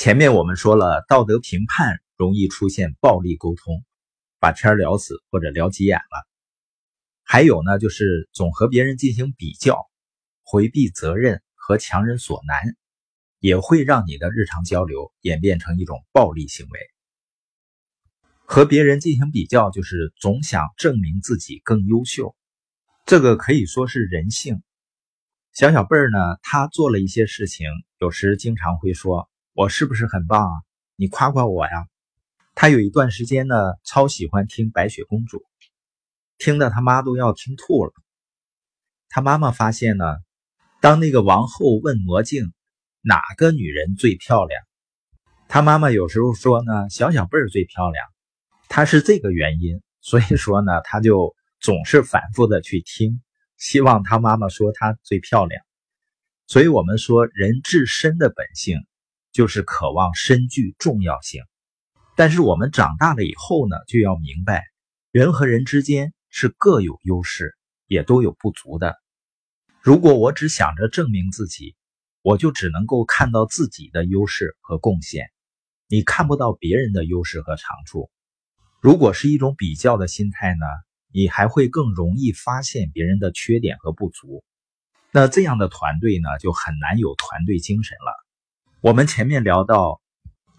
前面我们说了，道德评判容易出现暴力沟通，把天聊死或者聊急眼了。还有呢，就是总和别人进行比较，回避责任和强人所难，也会让你的日常交流演变成一种暴力行为。和别人进行比较，就是总想证明自己更优秀，这个可以说是人性。小小贝儿呢，他做了一些事情，有时经常会说：“我是不是很棒啊？你夸夸我呀。”他有一段时间呢，超喜欢听白雪公主。听得他妈都要听吐了。他妈妈发现呢，当那个王后问魔镜哪个女人最漂亮，他妈妈有时候说呢小小贝儿最漂亮，他是这个原因，所以说呢他就总是反复的去听，希望他妈妈说她最漂亮。所以我们说人至深的本性就是渴望身具重要性，但是我们长大了以后呢，就要明白人和人之间。是各有优势，也都有不足的。如果我只想着证明自己，我就只能够看到自己的优势和贡献，你看不到别人的优势和长处。如果是一种比较的心态呢，你还会更容易发现别人的缺点和不足。那这样的团队呢，就很难有团队精神了。我们前面聊到，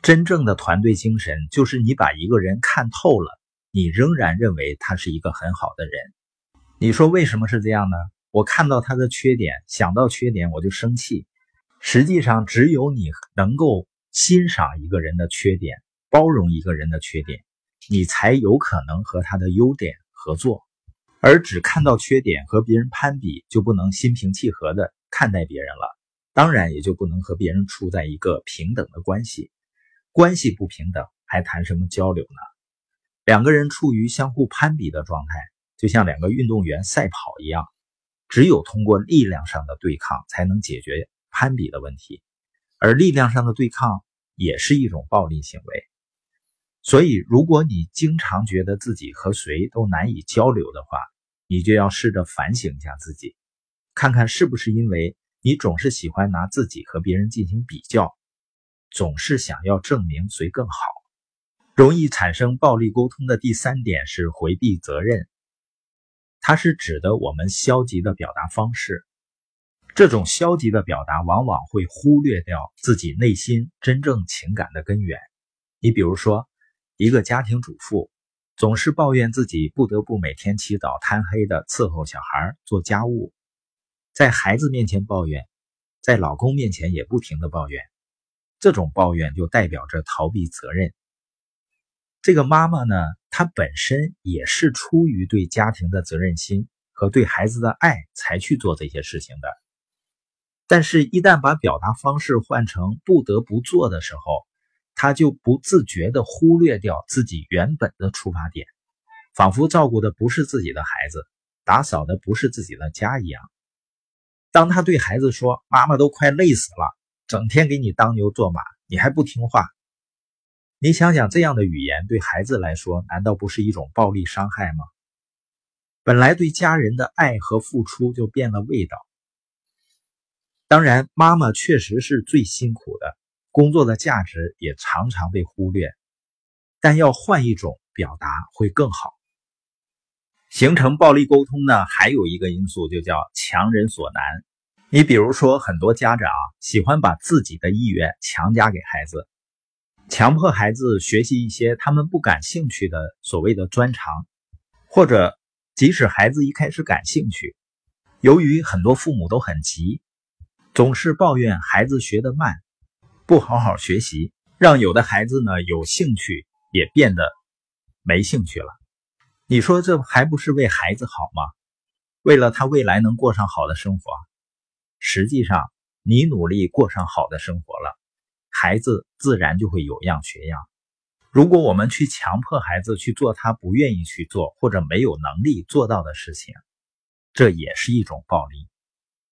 真正的团队精神就是你把一个人看透了。你仍然认为他是一个很好的人，你说为什么是这样呢？我看到他的缺点，想到缺点我就生气。实际上，只有你能够欣赏一个人的缺点，包容一个人的缺点，你才有可能和他的优点合作。而只看到缺点和别人攀比，就不能心平气和的看待别人了，当然也就不能和别人处在一个平等的关系。关系不平等，还谈什么交流呢？两个人处于相互攀比的状态，就像两个运动员赛跑一样，只有通过力量上的对抗才能解决攀比的问题，而力量上的对抗也是一种暴力行为。所以，如果你经常觉得自己和谁都难以交流的话，你就要试着反省一下自己，看看是不是因为你总是喜欢拿自己和别人进行比较，总是想要证明谁更好。容易产生暴力沟通的第三点是回避责任，它是指的我们消极的表达方式。这种消极的表达往往会忽略掉自己内心真正情感的根源。你比如说，一个家庭主妇总是抱怨自己不得不每天起早贪黑的伺候小孩、做家务，在孩子面前抱怨，在老公面前也不停的抱怨，这种抱怨就代表着逃避责任。这个妈妈呢，她本身也是出于对家庭的责任心和对孩子的爱才去做这些事情的。但是，一旦把表达方式换成不得不做的时候，她就不自觉地忽略掉自己原本的出发点，仿佛照顾的不是自己的孩子，打扫的不是自己的家一样。当他对孩子说：“妈妈都快累死了，整天给你当牛做马，你还不听话。”你想想，这样的语言对孩子来说，难道不是一种暴力伤害吗？本来对家人的爱和付出就变了味道。当然，妈妈确实是最辛苦的，工作的价值也常常被忽略。但要换一种表达会更好。形成暴力沟通呢，还有一个因素就叫强人所难。你比如说，很多家长喜欢把自己的意愿强加给孩子。强迫孩子学习一些他们不感兴趣的所谓的专长，或者即使孩子一开始感兴趣，由于很多父母都很急，总是抱怨孩子学得慢，不好好学习，让有的孩子呢有兴趣也变得没兴趣了。你说这还不是为孩子好吗？为了他未来能过上好的生活，实际上你努力过上好的生活了。孩子自然就会有样学样。如果我们去强迫孩子去做他不愿意去做或者没有能力做到的事情，这也是一种暴力。